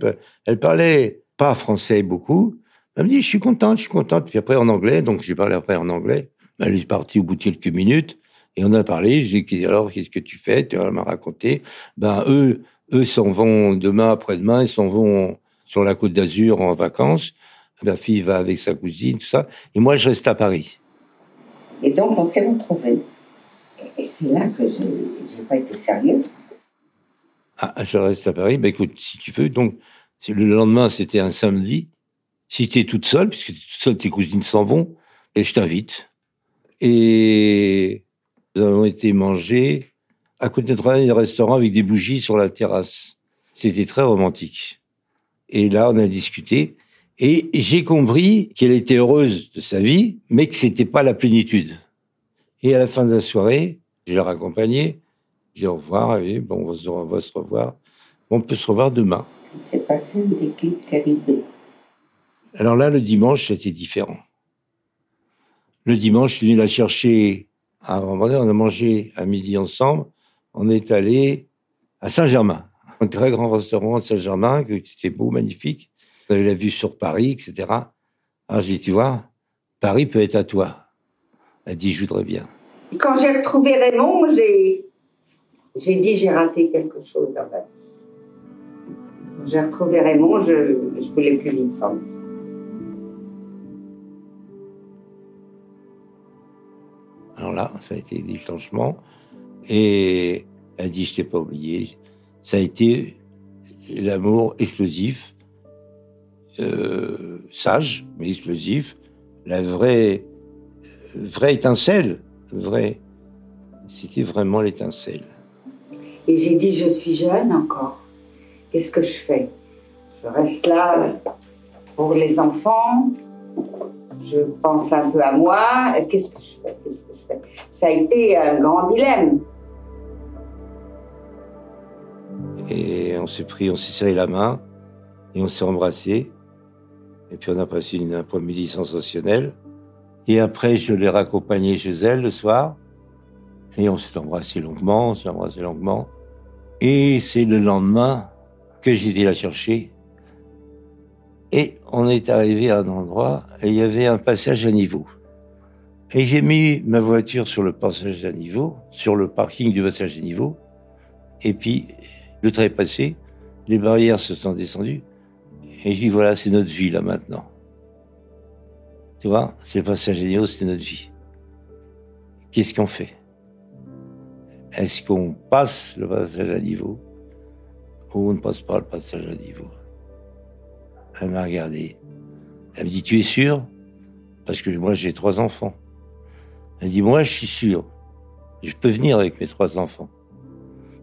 [SPEAKER 4] Elle parlait pas français beaucoup. Elle me dit, je suis contente, je suis contente. Puis après en anglais. Donc j'ai parlé après en anglais. Elle est partie au bout de quelques minutes. Et on a parlé. Je lui ai dit, alors qu'est-ce que tu fais? Elle m'a raconté. Ben eux, eux s'en vont demain, après-demain. Ils s'en vont sur la côte d'Azur en vacances. Ma fille va avec sa cousine, tout ça. Et moi, je reste à Paris.
[SPEAKER 2] Et donc, on s'est retrouvés. Et c'est là que je n'ai pas été sérieuse.
[SPEAKER 4] Ah, je reste à Paris. Ben écoute, si tu veux, donc, le lendemain, c'était un samedi. Si tu es toute seule, puisque tu es toute seule, tes cousines s'en vont, et je t'invite. Et nous avons été manger à côté de un restaurant avec des bougies sur la terrasse. C'était très romantique. Et là, on a discuté. Et j'ai compris qu'elle était heureuse de sa vie, mais que c'était pas la plénitude. Et à la fin de la soirée, je l'ai raccompagnée. J'ai dit au revoir, et bon, on va se revoir. On peut se revoir demain.
[SPEAKER 2] Il s'est passé un déclic terrible.
[SPEAKER 4] Alors là, le dimanche, c'était différent. Le dimanche, je suis venu la chercher. À, on a mangé à midi ensemble. On est allé à Saint-Germain, un très grand restaurant de Saint-Germain, qui était beau, magnifique. Vous avez la vue sur Paris, etc. Alors j'ai dit, tu vois, Paris peut être à toi. Elle dit, je voudrais bien.
[SPEAKER 2] Quand j'ai retrouvé Raymond, j'ai, j'ai dit j'ai raté quelque chose dans ma vie. J'ai retrouvé Raymond, je ne voulais plus vivre sans lui.
[SPEAKER 4] Alors là, ça a été des changements. Et elle dit, je t'ai pas oublié. Ça a été l'amour explosif, euh, sage, mais explosif, la vraie, vraie étincelle, vraie. C'était vraiment l'étincelle.
[SPEAKER 2] Et j'ai dit, je suis jeune encore. Qu'est-ce que je fais? Je reste là pour les enfants. Je pense un peu à moi. Qu'est-ce que je fais? Qu'est-ce que je fais? Ça a été un grand dilemme.
[SPEAKER 4] Et on s'est pris, on s'est serré la main et on s'est embrassé. Et puis on a passé une après-midi sensationnelle. Et après, je l'ai raccompagnée chez elle le soir. Et on s'est embrassé longuement, on s'est embrassé longuement. Et c'est le lendemain que j'ai été la chercher. Et on est arrivé à un endroit et il y avait un passage à niveau. Et j'ai mis ma voiture sur le passage à niveau, sur le parking du passage à niveau. Et puis, le train est passé, les barrières se sont descendues. Et je dis, voilà, c'est notre vie là maintenant. Tu vois, c'est le passage à niveau, c'est notre vie. Qu'est-ce qu'on fait? Est-ce qu'on passe le passage à niveau ou on ne passe pas le passage à niveau? Elle m'a regardé. Elle me dit, tu es sûr? Parce que moi, j'ai trois enfants. Elle dit, moi, je suis sûr. Je peux venir avec mes trois enfants.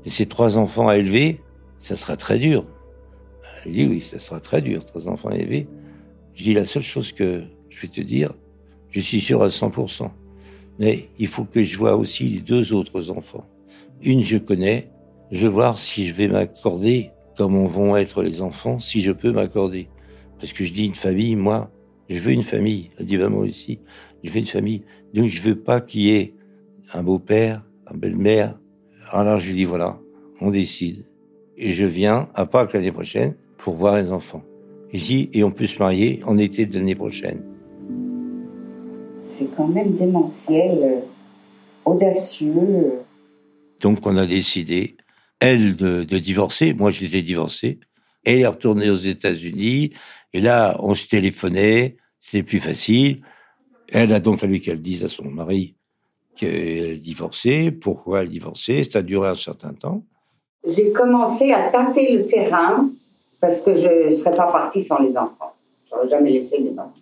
[SPEAKER 4] Et ces trois enfants à élever, ça sera très dur. Elle dit, oui, ça sera très dur, trois enfants à élever. Je dis, la seule chose que je vais te dire, je suis sûr à 100%. Mais il faut que je vois aussi les deux autres enfants. Une, je connais. Je vais voir si je vais m'accorder comment vont être les enfants, si je peux m'accorder. Parce que je dis une famille, moi, je veux une famille. Elle dit, bah, moi aussi, je veux une famille. Donc, je veux pas qu'il y ait un beau-père, un belle-mère. Alors, je lui dis, voilà, on décide. Et je viens à Pâques l'année prochaine pour voir les enfants. Et on peut se marier en été de l'année prochaine.
[SPEAKER 2] C'est quand même démentiel, euh, audacieux.
[SPEAKER 4] Donc, on a décidé, elle, de, de divorcer. Moi, j'étais divorcé. Elle est retournée aux États-Unis. Et là, on se téléphonait. C'était plus facile. Elle a donc fallu qu'elle dise à son mari qu'elle divorçait, pourquoi elle divorçait. Ça a duré un certain temps.
[SPEAKER 2] J'ai commencé à tâter le terrain parce que je ne serais pas partie sans les enfants. J'aurais jamais laissé les enfants.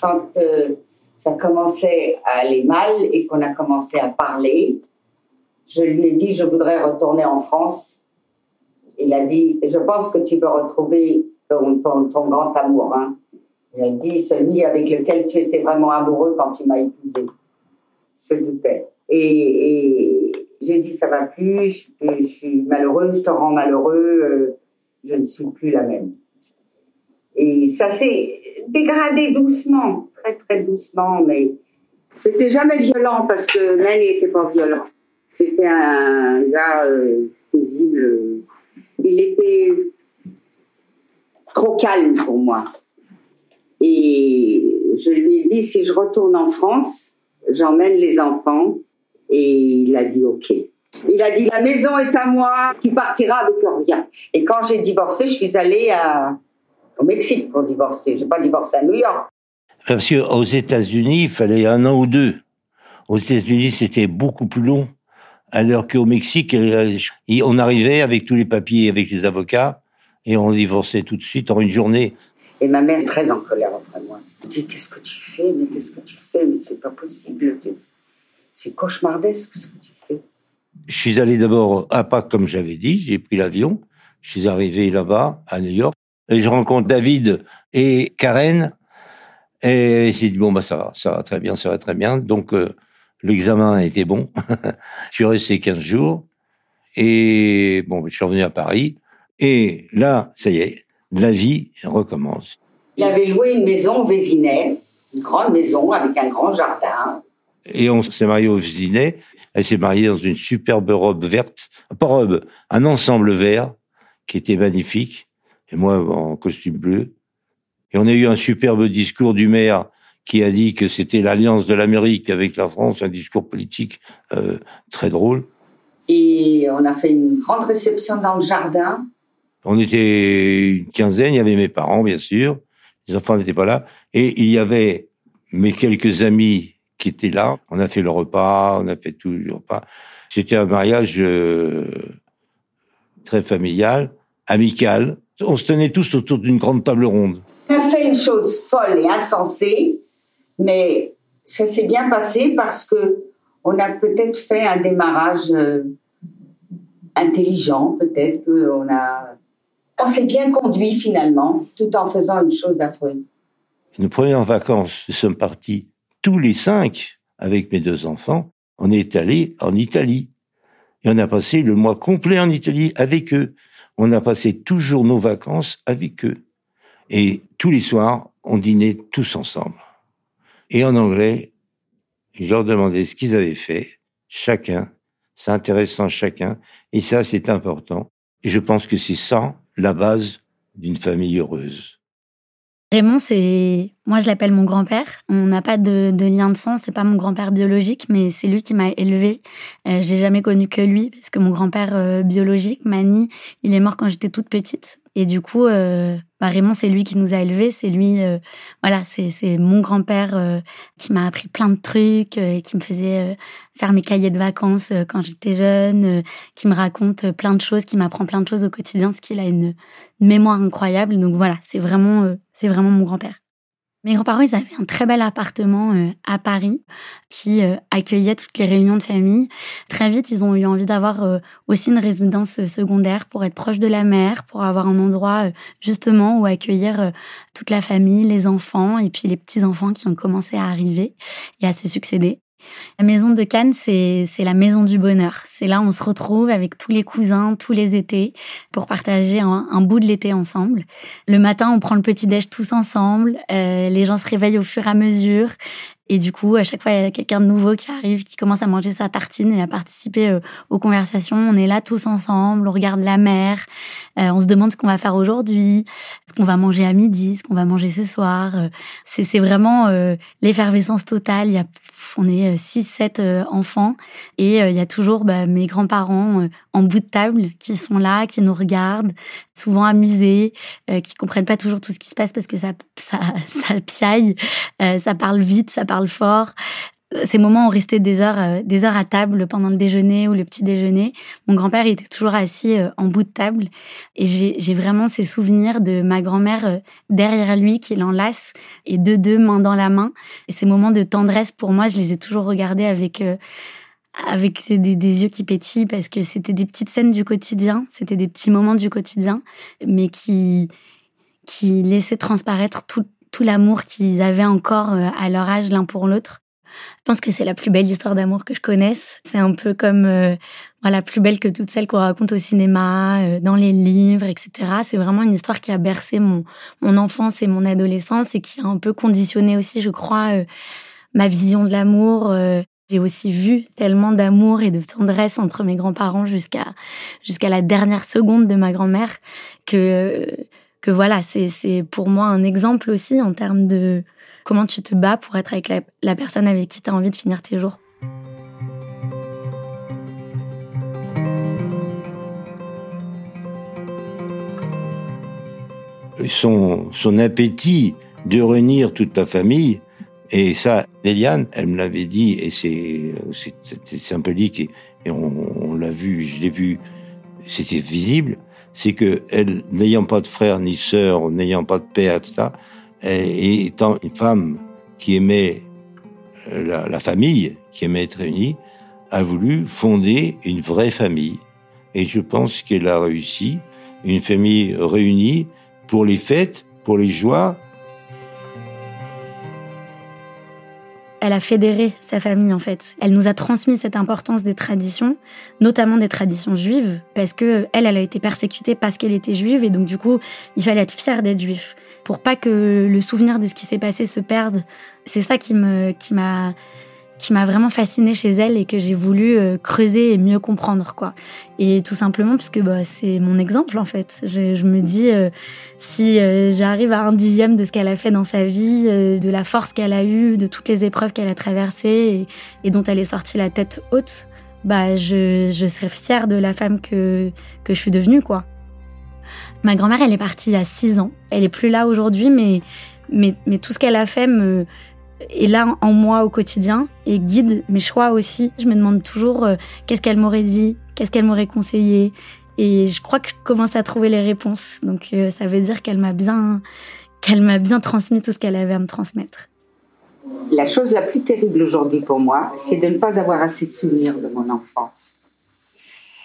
[SPEAKER 2] Quand euh, ça commençait à aller mal et qu'on a commencé à parler, je lui ai dit je voudrais retourner en France. Il a dit je pense que tu veux retrouver ton, grand amour. Hein. Il a dit celui avec lequel tu étais vraiment amoureux quand tu m'as épousé. Se doutait. Et, j'ai dit ça va plus, je, je, suis malheureuse, je te rends malheureux, euh, je ne suis plus la même. Et ça s'est dégradé doucement, très très doucement, mais c'était jamais violent parce que Len n'était pas violent. C'était un gars euh, paisible. Il était trop calme pour moi. Et je lui ai dit, si je retourne en France, j'emmène les enfants. Et il a dit, OK. Il a dit, la maison est à moi, tu partiras avec rien. Et quand j'ai divorcé, je suis allée à, au Mexique pour divorcer. Je n'ai pas divorcé à New York.
[SPEAKER 4] Parce qu'aux États-Unis, il fallait un an ou deux. Aux États-Unis, c'était beaucoup plus long. Alors qu'au Mexique, on arrivait avec tous les papiers, avec les avocats, et on divorçait tout de suite en une journée.
[SPEAKER 2] Et ma mère très en colère après moi. Je me dis, qu'est-ce que tu fais? Mais qu'est-ce que tu fais? Mais c'est pas possible. C'est cauchemardesque ce que tu fais.
[SPEAKER 4] Je suis allé d'abord à Pâques, comme j'avais dit. J'ai pris l'avion. Je suis arrivé là-bas, à New York. Et je rencontre David et Karen. Et j'ai dit, bon, bah, ça va, ça va très bien, ça va très bien. Donc, euh, l'examen a été bon. je suis resté 15 jours. Et bon, je suis revenu à Paris. Et là, ça y est, la vie recommence.
[SPEAKER 2] Il avait loué une maison au Vésinet, une grande maison avec un grand jardin.
[SPEAKER 4] Et on s'est marié au Vésinet. Elle s'est mariée dans une superbe robe verte, pas robe, un ensemble vert qui était magnifique. Et moi, en costume bleu. Et on a eu un superbe discours du maire qui a dit que c'était l'alliance de l'Amérique avec la France, un discours politique euh, très drôle.
[SPEAKER 2] Et on a fait une grande réception dans le jardin.
[SPEAKER 4] On était une quinzaine, il y avait mes parents, bien sûr. Les enfants n'étaient pas là. Et il y avait mes quelques amis qui étaient là. On a fait le repas, on a fait tout le repas. C'était un mariage euh, très familial, amical. On se tenait tous autour d'une grande table ronde.
[SPEAKER 2] On a fait une chose folle et insensée, mais ça s'est bien passé parce que on a peut-être fait un démarrage euh, intelligent, peut-être qu'on a, on s'est bien conduit finalement, tout en faisant une chose affreuse.
[SPEAKER 4] Nos premières vacances, nous sommes partis tous les cinq avec mes deux enfants. On est allé en Italie et on a passé le mois complet en Italie avec eux. On a passé toujours nos vacances avec eux. Et tous les soirs, on dînait tous ensemble. Et en anglais, je leur demandais ce qu'ils avaient fait, chacun, s'intéressant chacun, et ça, c'est important. Et je pense que c'est ça la base d'une famille heureuse.
[SPEAKER 3] Raymond, c'est moi je l'appelle mon grand-père. On n'a pas de, lien de sang, c'est pas mon grand-père biologique, mais c'est lui qui m'a élevé. Euh, j'ai jamais connu que lui parce que mon grand-père euh, biologique, Mani, il est mort quand j'étais toute petite. Et du coup, euh, bah, Raymond, c'est lui qui nous a élevés. C'est lui, voilà, c'est mon grand-père qui m'a appris plein de trucs, et qui me faisait faire mes cahiers de vacances quand j'étais jeune, qui me raconte plein de choses, qui m'apprend plein de choses au quotidien, parce qu'il a une, une mémoire incroyable. Donc voilà, c'est vraiment c'est vraiment mon grand-père. Mes grands-parents, ils avaient un très bel appartement euh, à Paris qui euh, accueillait toutes les réunions de famille. Très vite, ils ont eu envie d'avoir euh, aussi une résidence secondaire pour être proche de la mer, pour avoir un endroit justement où accueillir toute la famille, les enfants et puis les petits-enfants qui ont commencé à arriver et à se succéder. La maison de Cannes, c'est la maison du bonheur. C'est là où on se retrouve avec tous les cousins, tous les étés, pour partager un, bout de l'été ensemble. Le matin, on prend le petit-déj tous ensemble. Euh, les gens se réveillent au fur et à mesure. Et du coup, à chaque fois, il y a quelqu'un de nouveau qui arrive, qui commence à manger sa tartine et à participer euh, aux conversations. On est là tous ensemble, on regarde la mer, euh, on se demande ce qu'on va faire aujourd'hui, ce qu'on va manger à midi, ce qu'on va manger ce soir. Euh, c'est vraiment l'effervescence totale. Il y a, on est 6-7 enfants et il y a toujours bah, mes grands-parents en bout de table qui sont là, qui nous regardent, souvent amusés, qui comprennent pas toujours tout ce qui se passe parce que ça, ça, ça piaille, ça parle vite, ça parle fort. Ces moments ont resté des heures, euh, des heures à table pendant le déjeuner ou le petit déjeuner. Mon grand-père était toujours assis euh, en bout de table et j'ai vraiment ces souvenirs de ma grand-mère euh, derrière lui qui l'enlace et de deux mains dans la main. Et ces moments de tendresse, pour moi, je les ai toujours regardés avec avec des, des, yeux qui pétillent parce que c'était des petites scènes du quotidien, c'était des petits moments du quotidien, mais qui qui laissaient transparaître tout, tout l'amour qu'ils avaient encore euh, à leur âge l'un pour l'autre. Je pense que c'est la plus belle histoire d'amour que je connaisse. C'est un peu comme euh, voilà plus belle que toutes celles qu'on raconte au cinéma, euh, dans les livres, etc. C'est vraiment une histoire qui a bercé mon mon enfance et mon adolescence et qui a un peu conditionné aussi, je crois, ma vision de l'amour. J'ai aussi vu tellement d'amour et de tendresse entre mes grands-parents jusqu'à jusqu'à la dernière seconde de ma grand-mère que que voilà, c'est pour moi un exemple aussi en termes de comment tu te bats pour être avec la, personne avec qui tu as envie de finir tes jours.
[SPEAKER 4] Son, son appétit de réunir toute ta famille, et ça, Eliane, elle me l'avait dit, et c'est symbolique, et, et on, on l'a vu, je l'ai vu, c'était visible, c'est que elle, n'ayant pas de frère ni sœur, n'ayant pas de père, etc., et étant une femme qui aimait euh, la, la, famille, qui aimait être réunie, a voulu fonder une vraie famille. Et je pense qu'elle a réussi, une famille réunie pour les fêtes, pour les joies,
[SPEAKER 3] elle a fédéré sa famille en fait. Elle nous a transmis cette importance des traditions, notamment des traditions juives, parce que elle, elle a été persécutée parce qu'elle était juive et donc du coup, il fallait être fier d'être juif pour pas que le souvenir de ce qui s'est passé se perde. C'est ça qui me, qui m'a, qui m'a vraiment fascinée chez elle et que j'ai voulu euh, creuser et mieux comprendre quoi. Et tout simplement puisque bah, c'est mon exemple en fait. Je, me dis euh, si euh, j'arrive à un dixième de ce qu'elle a fait dans sa vie, de la force qu'elle a eue, de toutes les épreuves qu'elle a traversées et, et, dont elle est sortie la tête haute, bah je, je serais fière de la femme que que je suis devenue quoi. Ma grand-mère, elle est partie il y a six ans. Elle est plus là aujourd'hui, mais, mais, mais tout ce qu'elle a fait me, est là en moi au quotidien et guide mes choix aussi. Je me demande toujours euh, qu'est-ce qu'elle m'aurait dit, qu'est-ce qu'elle m'aurait conseillé. Et je crois que je commence à trouver les réponses. Donc euh, ça veut dire qu'elle m'a bien, qu'elle m'a bien transmis tout ce qu'elle avait à me transmettre.
[SPEAKER 2] La chose la plus terrible aujourd'hui pour moi, c'est de ne pas avoir assez de souvenirs de mon enfance.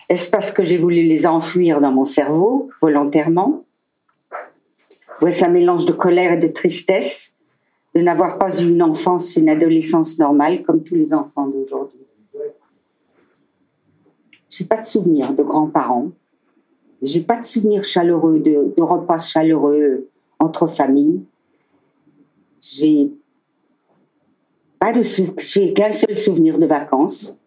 [SPEAKER 2] Est-ce parce que j'ai voulu les enfuir dans mon cerveau volontairement? Voici un mélange de colère et de tristesse de n'avoir pas une enfance, une adolescence normale comme tous les enfants d'aujourd'hui. J'ai pas de souvenirs de grands-parents. J'ai pas de souvenirs chaleureux de, repas chaleureux entre familles. J'ai pas de qu'un seul souvenir de vacances.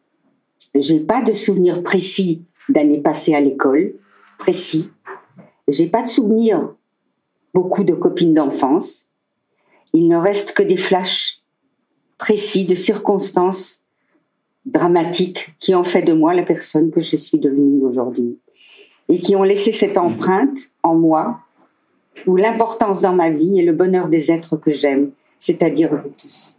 [SPEAKER 2] J'ai pas de souvenir précis d'années passées à l'école, précis. J'ai pas de souvenirs, beaucoup de copines d'enfance. Il ne reste que des flashs précis de circonstances dramatiques qui ont fait de moi la personne que je suis devenue aujourd'hui et qui ont laissé cette empreinte en moi où l'importance dans ma vie est le bonheur des êtres que j'aime, c'est-à-dire vous tous.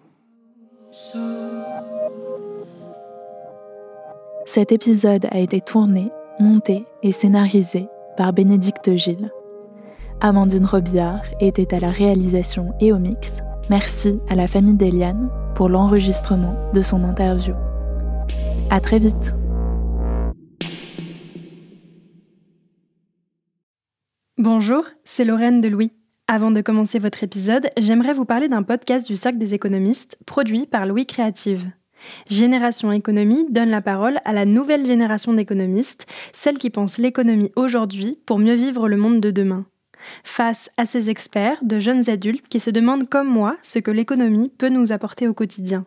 [SPEAKER 1] Cet épisode a été tourné, monté et scénarisé par Bénédicte Gilles. Amandine Robillard était à la réalisation et au mix. Merci à la famille d'Eliane pour l'enregistrement de son interview. À très vite.
[SPEAKER 5] Bonjour, c'est Lorraine de Louis. Avant de commencer votre épisode, j'aimerais vous parler d'un podcast du Cercle des économistes produit par Louis Créative. Génération Économie donne la parole à la nouvelle génération d'économistes, celle qui pense l'économie aujourd'hui pour mieux vivre le monde de demain. Face à ces experts, de jeunes adultes qui se demandent comme moi ce que l'économie peut nous apporter au quotidien.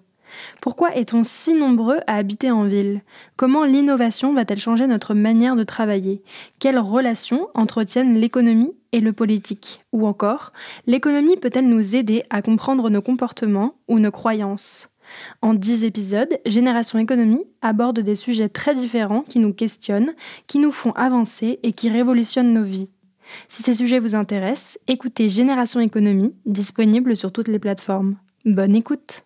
[SPEAKER 5] Pourquoi est-on si nombreux à habiter en ville? Comment l'innovation va-t-elle changer notre manière de travailler? Quelles relations entretiennent l'économie et le politique? Ou encore, l'économie peut-elle nous aider à comprendre nos comportements ou nos croyances? En dix épisodes, Génération Économie aborde des sujets très différents qui nous questionnent, qui nous font avancer et qui révolutionnent nos vies. Si ces sujets vous intéressent, écoutez Génération Économie, disponible sur toutes les plateformes. Bonne écoute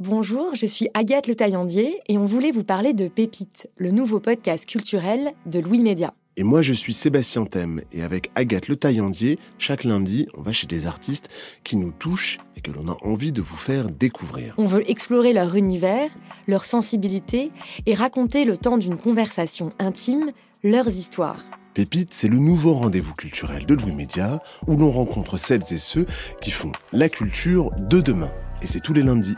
[SPEAKER 6] Bonjour, je suis Agathe Le Taillandier et on voulait vous parler de Pépite, le nouveau podcast culturel de Louis Média.
[SPEAKER 7] Et moi, je suis Sébastien Thème. Et avec Agathe Le Taillandier, chaque lundi, on va chez des artistes qui nous touchent et que l'on a envie de vous faire découvrir.
[SPEAKER 6] On veut explorer leur univers, leur sensibilité et raconter le temps d'une conversation intime leurs histoires.
[SPEAKER 7] Pépite, c'est le nouveau rendez-vous culturel de Louis Média où l'on rencontre celles et ceux qui font la culture de demain. Et c'est tous les lundis.